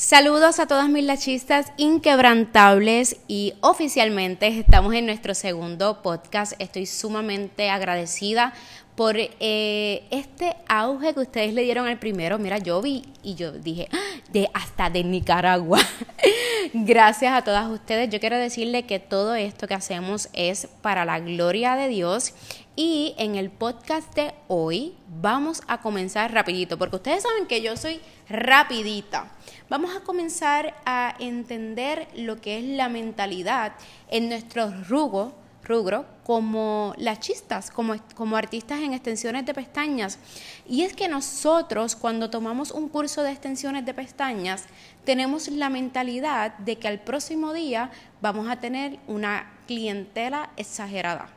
Saludos a todas mis lachistas inquebrantables y oficialmente estamos en nuestro segundo podcast. Estoy sumamente agradecida por eh, este auge que ustedes le dieron al primero. Mira, yo vi y yo dije, ¡Ah! de hasta de Nicaragua. Gracias a todas ustedes. Yo quiero decirle que todo esto que hacemos es para la gloria de Dios y en el podcast de hoy vamos a comenzar rapidito, porque ustedes saben que yo soy rapidita. Vamos a comenzar a entender lo que es la mentalidad en nuestro rugo, rugro como lachistas, como, como artistas en extensiones de pestañas. Y es que nosotros cuando tomamos un curso de extensiones de pestañas, tenemos la mentalidad de que al próximo día vamos a tener una clientela exagerada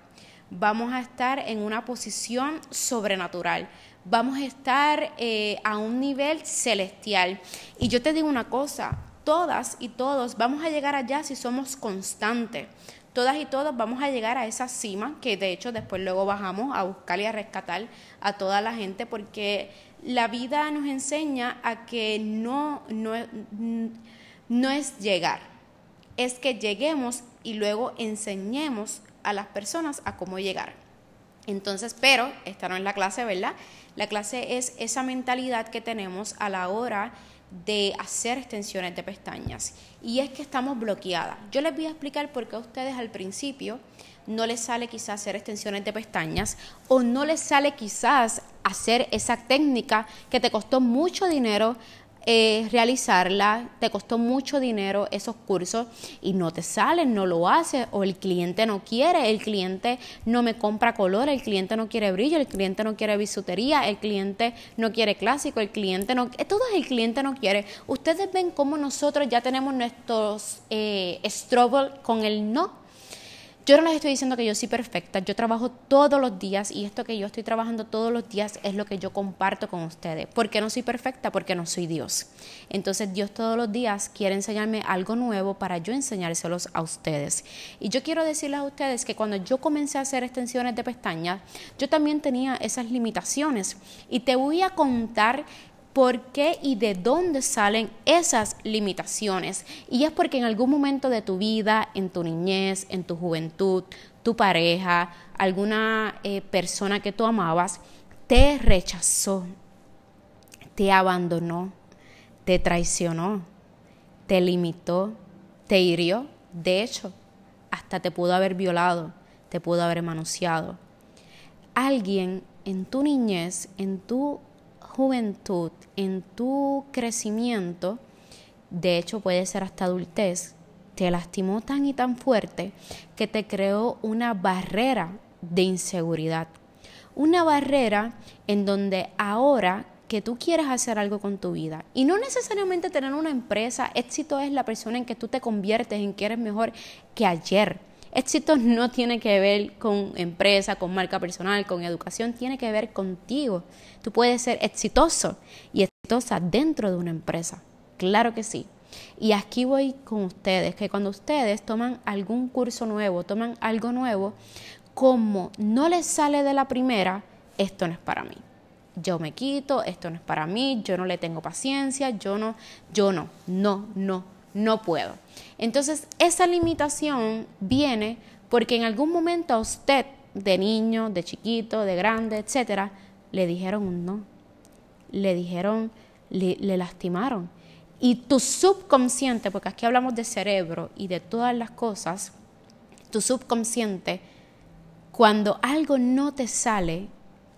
vamos a estar en una posición sobrenatural, vamos a estar eh, a un nivel celestial. Y yo te digo una cosa, todas y todos vamos a llegar allá si somos constantes. Todas y todos vamos a llegar a esa cima, que de hecho después luego bajamos a buscar y a rescatar a toda la gente, porque la vida nos enseña a que no, no, no es llegar, es que lleguemos y luego enseñemos a las personas a cómo llegar. Entonces, pero esta no es la clase, ¿verdad? La clase es esa mentalidad que tenemos a la hora de hacer extensiones de pestañas. Y es que estamos bloqueadas. Yo les voy a explicar por qué a ustedes al principio no les sale quizás hacer extensiones de pestañas o no les sale quizás hacer esa técnica que te costó mucho dinero eh, realizarla, te costó mucho dinero esos cursos y no te salen, no lo haces, o el cliente no quiere, el cliente no me compra color, el cliente no quiere brillo, el cliente no quiere bisutería, el cliente no quiere clásico, el cliente no, todo el cliente no quiere. Ustedes ven cómo nosotros ya tenemos nuestros eh, struggle con el no yo no les estoy diciendo que yo soy perfecta, yo trabajo todos los días y esto que yo estoy trabajando todos los días es lo que yo comparto con ustedes. ¿Por qué no soy perfecta? Porque no soy Dios. Entonces Dios todos los días quiere enseñarme algo nuevo para yo enseñárselos a ustedes. Y yo quiero decirles a ustedes que cuando yo comencé a hacer extensiones de pestañas, yo también tenía esas limitaciones. Y te voy a contar por qué y de dónde salen esas limitaciones. Y es porque en algún momento de tu vida, en tu niñez, en tu juventud, tu pareja, alguna eh, persona que tú amabas, te rechazó, te abandonó, te traicionó, te limitó, te hirió. De hecho, hasta te pudo haber violado, te pudo haber manoseado. Alguien en tu niñez, en tu juventud, en tu crecimiento, de hecho puede ser hasta adultez, te lastimó tan y tan fuerte que te creó una barrera de inseguridad. Una barrera en donde ahora que tú quieres hacer algo con tu vida y no necesariamente tener una empresa, éxito es la persona en que tú te conviertes en que eres mejor que ayer Éxito no tiene que ver con empresa, con marca personal, con educación, tiene que ver contigo. Tú puedes ser exitoso y exitosa dentro de una empresa. Claro que sí. Y aquí voy con ustedes, que cuando ustedes toman algún curso nuevo, toman algo nuevo, como no les sale de la primera, esto no es para mí. Yo me quito, esto no es para mí, yo no le tengo paciencia, yo no, yo no, no, no, no puedo. Entonces, esa limitación viene porque en algún momento a usted, de niño, de chiquito, de grande, etcétera, le dijeron un no. Le dijeron, le, le lastimaron. Y tu subconsciente, porque aquí hablamos de cerebro y de todas las cosas, tu subconsciente, cuando algo no te sale,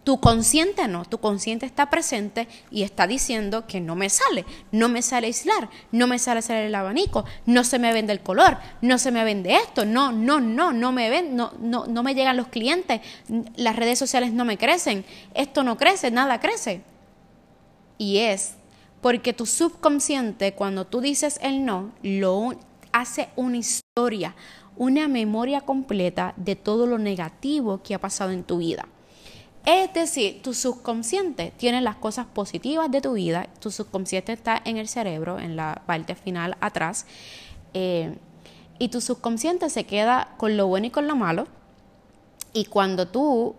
tu consciente no, tu consciente está presente y está diciendo que no me sale, no me sale aislar, no me sale hacer el abanico, no se me vende el color, no se me vende esto, no, no, no, no me ven, no, no, no me llegan los clientes, las redes sociales no me crecen, esto no crece, nada crece. Y es porque tu subconsciente, cuando tú dices el no, lo hace una historia, una memoria completa de todo lo negativo que ha pasado en tu vida. Es decir, tu subconsciente tiene las cosas positivas de tu vida, tu subconsciente está en el cerebro, en la parte final atrás, eh, y tu subconsciente se queda con lo bueno y con lo malo, y cuando tú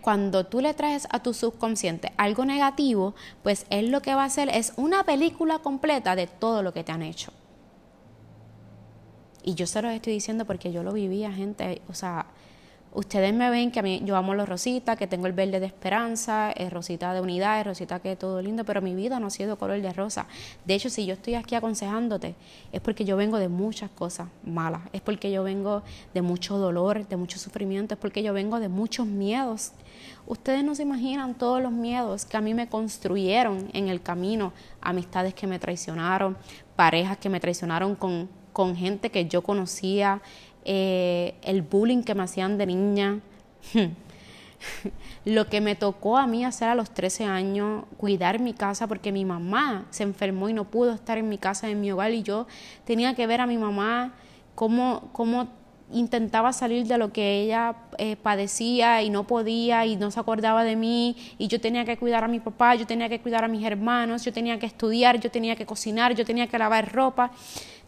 cuando tú le traes a tu subconsciente algo negativo, pues él lo que va a hacer es una película completa de todo lo que te han hecho. Y yo se lo estoy diciendo porque yo lo vivía, gente. O sea, ustedes me ven que a mí yo amo los rositas, que tengo el verde de esperanza, es rosita de unidad, es rosita que es todo lindo, pero mi vida no ha sido color de rosa. De hecho, si yo estoy aquí aconsejándote, es porque yo vengo de muchas cosas malas, es porque yo vengo de mucho dolor, de mucho sufrimiento, es porque yo vengo de muchos miedos. Ustedes no se imaginan todos los miedos que a mí me construyeron en el camino, amistades que me traicionaron, parejas que me traicionaron con con gente que yo conocía, eh, el bullying que me hacían de niña. Lo que me tocó a mí hacer a los 13 años, cuidar mi casa porque mi mamá se enfermó y no pudo estar en mi casa, en mi hogar, y yo tenía que ver a mi mamá cómo, cómo intentaba salir de lo que ella eh, padecía y no podía y no se acordaba de mí y yo tenía que cuidar a mi papá, yo tenía que cuidar a mis hermanos, yo tenía que estudiar, yo tenía que cocinar, yo tenía que lavar ropa.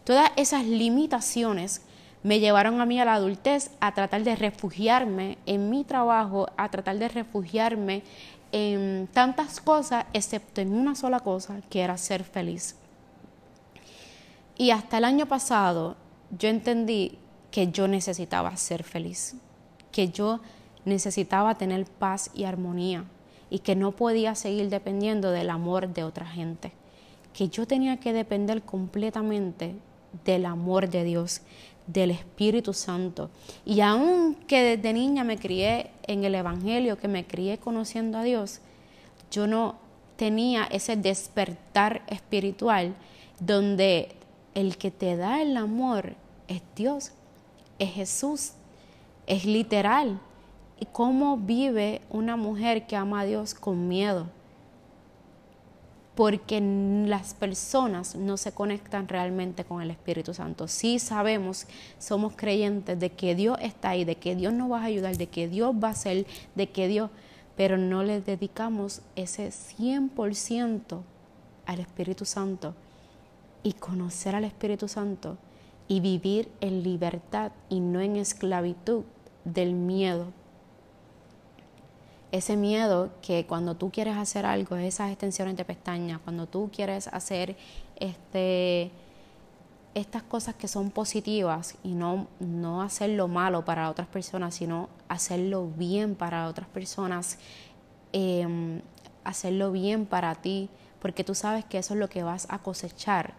Todas esas limitaciones me llevaron a mí a la adultez a tratar de refugiarme en mi trabajo, a tratar de refugiarme en tantas cosas, excepto en una sola cosa, que era ser feliz. Y hasta el año pasado yo entendí que yo necesitaba ser feliz, que yo necesitaba tener paz y armonía y que no podía seguir dependiendo del amor de otra gente, que yo tenía que depender completamente del amor de Dios, del Espíritu Santo. Y aunque desde niña me crié en el Evangelio, que me crié conociendo a Dios, yo no tenía ese despertar espiritual donde el que te da el amor es Dios, es Jesús, es literal. ¿Y cómo vive una mujer que ama a Dios con miedo? Porque las personas no se conectan realmente con el Espíritu Santo. Sí sabemos, somos creyentes de que Dios está ahí, de que Dios nos va a ayudar, de que Dios va a ser, de que Dios, pero no le dedicamos ese 100% al Espíritu Santo y conocer al Espíritu Santo y vivir en libertad y no en esclavitud del miedo ese miedo que cuando tú quieres hacer algo, esas extensiones de pestañas, cuando tú quieres hacer este, estas cosas que son positivas y no, no hacerlo malo para otras personas, sino hacerlo bien para otras personas, em, hacerlo bien para ti, porque tú sabes que eso es lo que vas a cosechar,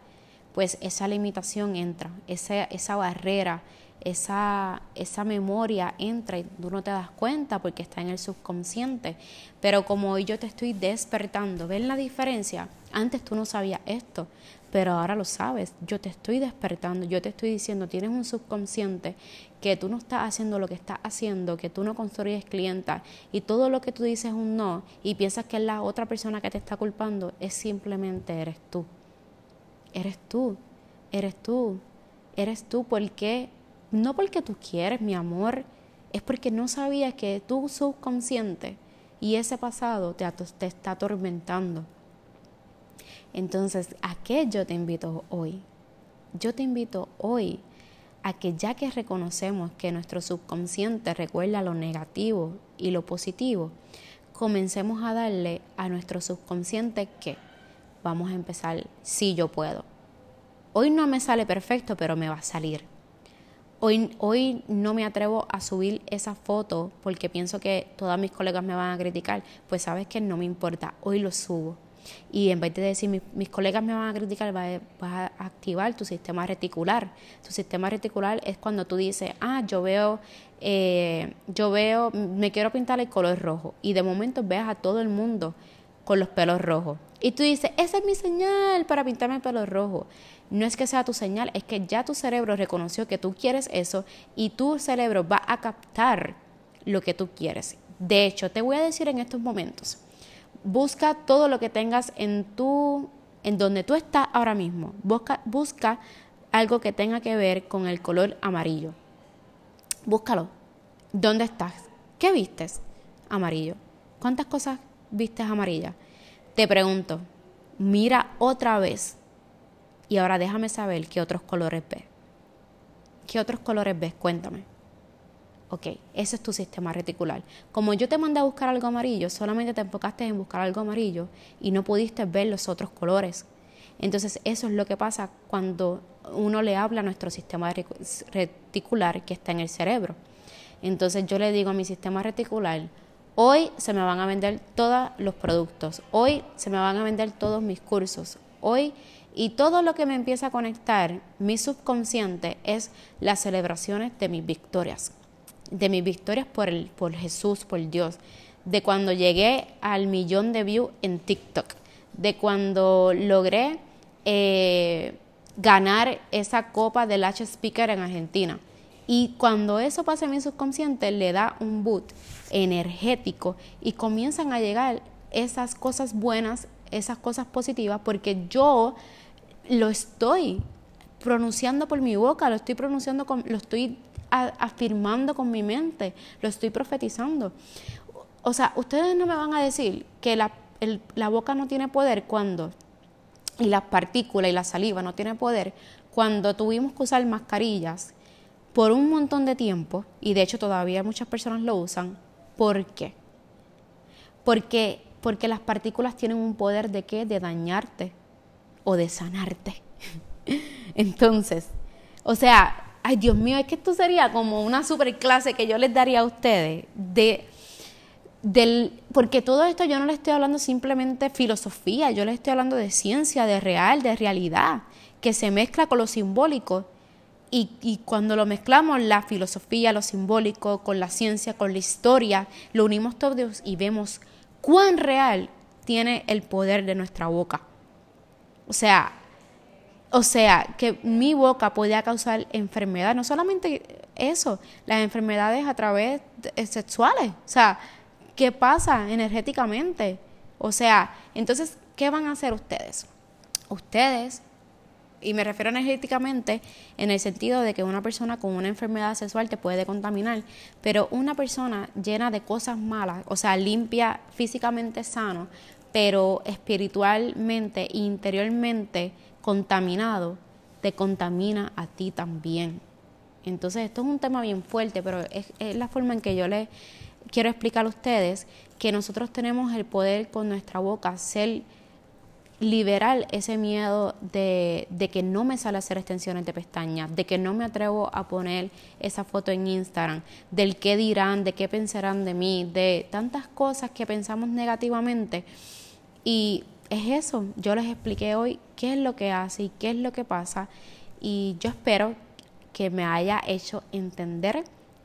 pues esa limitación entra, esa, esa barrera, esa, esa memoria entra y tú no te das cuenta porque está en el subconsciente. Pero como hoy yo te estoy despertando, ¿ven la diferencia? Antes tú no sabías esto, pero ahora lo sabes. Yo te estoy despertando, yo te estoy diciendo, tienes un subconsciente que tú no estás haciendo lo que estás haciendo, que tú no construyes clienta y todo lo que tú dices es un no y piensas que es la otra persona que te está culpando, es simplemente eres tú. Eres tú, eres tú, eres tú porque no porque tú quieres, mi amor, es porque no sabías que tu subconsciente y ese pasado te, te está atormentando. Entonces, ¿a qué yo te invito hoy? Yo te invito hoy a que ya que reconocemos que nuestro subconsciente recuerda lo negativo y lo positivo, comencemos a darle a nuestro subconsciente que vamos a empezar, si yo puedo. Hoy no me sale perfecto, pero me va a salir Hoy, hoy no me atrevo a subir esa foto porque pienso que todas mis colegas me van a criticar. Pues sabes que no me importa, hoy lo subo. Y en vez de decir mis, colegas me van a criticar, vas, a activar tu sistema reticular. Tu sistema reticular es cuando tú dices, ah, yo veo, eh, yo veo, me quiero pintar el color rojo. Y de momento ves a todo el mundo con los pelos rojos. Y tú dices, esa es mi señal para pintarme el pelo rojo. No es que sea tu señal, es que ya tu cerebro reconoció que tú quieres eso y tu cerebro va a captar lo que tú quieres. De hecho, te voy a decir en estos momentos, busca todo lo que tengas en tu, en donde tú estás ahora mismo. Busca, busca algo que tenga que ver con el color amarillo. Búscalo. ¿Dónde estás? ¿Qué vistes? Amarillo. ¿Cuántas cosas vistes amarillas? Te pregunto, mira otra vez y ahora déjame saber qué otros colores ves. ¿Qué otros colores ves? Cuéntame. Ok, ese es tu sistema reticular. Como yo te mandé a buscar algo amarillo, solamente te enfocaste en buscar algo amarillo y no pudiste ver los otros colores. Entonces eso es lo que pasa cuando uno le habla a nuestro sistema reticular que está en el cerebro. Entonces yo le digo a mi sistema reticular, hoy se me van a vender todos los productos, hoy se me van a vender todos mis cursos, hoy y todo lo que me empieza a conectar mi subconsciente es las celebraciones de mis victorias, de mis victorias por, el, por Jesús, por Dios, de cuando llegué al millón de views en TikTok, de cuando logré eh, ganar esa copa del H Speaker en Argentina. Y cuando eso pasa en mi subconsciente, le da un boot energético y comienzan a llegar esas cosas buenas, esas cosas positivas, porque yo lo estoy pronunciando por mi boca, lo estoy pronunciando, con, lo estoy afirmando con mi mente, lo estoy profetizando. O sea, ustedes no me van a decir que la, la boca no tiene poder cuando y las partículas y la saliva no tiene poder, cuando tuvimos que usar mascarillas por un montón de tiempo, y de hecho todavía muchas personas lo usan, ¿por qué? Porque, porque las partículas tienen un poder de qué? De dañarte o de sanarte. Entonces, o sea, ay Dios mío, es que esto sería como una super clase que yo les daría a ustedes de del, porque todo esto yo no le estoy hablando simplemente filosofía, yo le estoy hablando de ciencia, de real, de realidad, que se mezcla con lo simbólico. Y, y, cuando lo mezclamos, la filosofía, lo simbólico, con la ciencia, con la historia, lo unimos todos y vemos cuán real tiene el poder de nuestra boca. O sea, o sea, que mi boca podía causar enfermedad, no solamente eso, las enfermedades a través de, sexuales. O sea, ¿Qué pasa energéticamente? O sea, entonces, ¿qué van a hacer ustedes? Ustedes, y me refiero energéticamente en el sentido de que una persona con una enfermedad sexual te puede contaminar, pero una persona llena de cosas malas, o sea, limpia, físicamente sano, pero espiritualmente e interiormente contaminado, te contamina a ti también. Entonces, esto es un tema bien fuerte, pero es, la forma en que yo le quiero explicar a ustedes que nosotros tenemos el poder con nuestra boca ser liberar ese miedo de, de, que no me sale hacer extensiones de pestañas, de que no me atrevo a poner esa foto en Instagram, del qué dirán, de qué pensarán de mí, de tantas cosas que pensamos negativamente. Y es eso, yo les expliqué hoy qué es lo que hace y qué es lo que pasa. Y yo espero que me haya hecho entender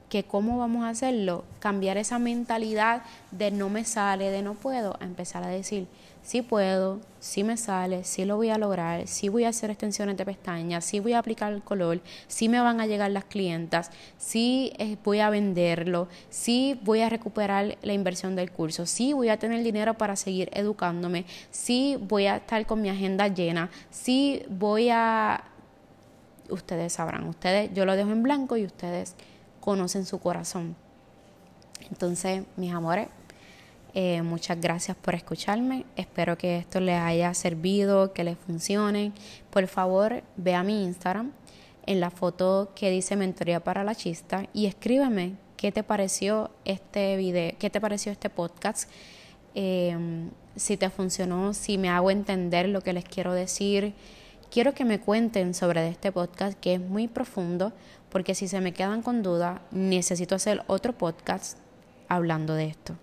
que cómo vamos a hacerlo, cambiar esa mentalidad de no me sale, de no puedo, a empezar a decir, sí puedo, sí me sale, sí lo voy a lograr, sí voy a hacer extensiones de pestañas, sí voy a aplicar el color, sí me van a llegar las clientas, sí eh, voy a venderlo, sí voy a recuperar la inversión del curso, sí voy a tener dinero para seguir educándome, sí voy a estar con mi agenda llena, sí voy a... Ustedes sabrán, ustedes, yo lo dejo en blanco y ustedes conocen su corazón. Entonces, mis amores, eh, muchas gracias por escucharme. Espero que esto les haya servido, que les funcione. Por favor, ve a mi Instagram en la foto que dice Mentoría para la Chista y escríbeme qué te pareció este video, qué te pareció este podcast. Eh, si te funcionó, si me hago entender lo que les quiero decir. Quiero que me cuenten sobre este podcast que es muy profundo, porque si se me quedan con duda, necesito hacer otro podcast hablando de esto.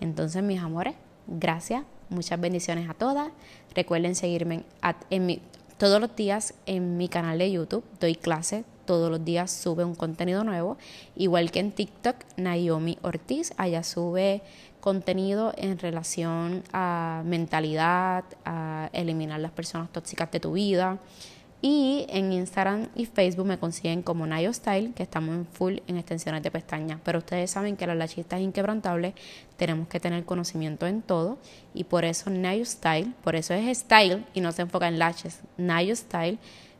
Entonces, mis amores, gracias, muchas bendiciones a todas. Recuerden seguirme en, todos los días en mi canal de YouTube, doy clases, todos los días sube un contenido nuevo, igual que en TikTok, Naomi Ortiz, allá sube contenido en relación a mentalidad, a eliminar las personas tóxicas de tu vida. Y en Instagram y Facebook me consiguen como Nayo Style, que estamos en full en extensiones de pestañas. Pero ustedes saben que la lachista es inquebrantable, tenemos que tener conocimiento en todo. Y por eso Nayo Style, por eso es Style y no se enfoca en lashes. Nayo Style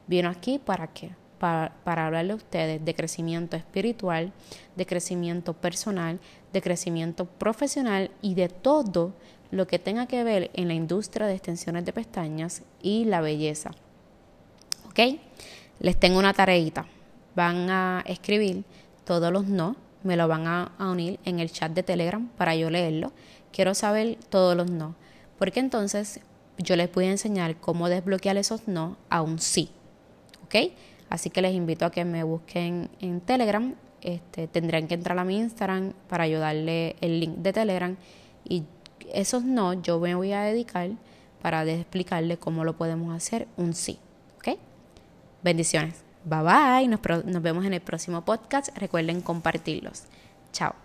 vino aquí para qué? Para, para hablarle a ustedes de crecimiento espiritual, de crecimiento personal, de crecimiento profesional y de todo lo que tenga que ver en la industria de extensiones de pestañas y la belleza. ¿Ok? Les tengo una tareita. Van a escribir todos los no, me lo van a, unir en el chat de Telegram para yo leerlo. Quiero saber todos los no. Porque entonces yo les voy a enseñar cómo desbloquear esos no a un sí. ¿Ok? Así que les invito a que me busquen en Telegram. Este, tendrán que entrar a mi Instagram para ayudarle el link de Telegram. Y esos no yo me voy a dedicar para explicarle cómo lo podemos hacer un sí. ¿Ok? Bendiciones. Bye bye. Nos, nos vemos en el próximo podcast. Recuerden compartirlos. Chao.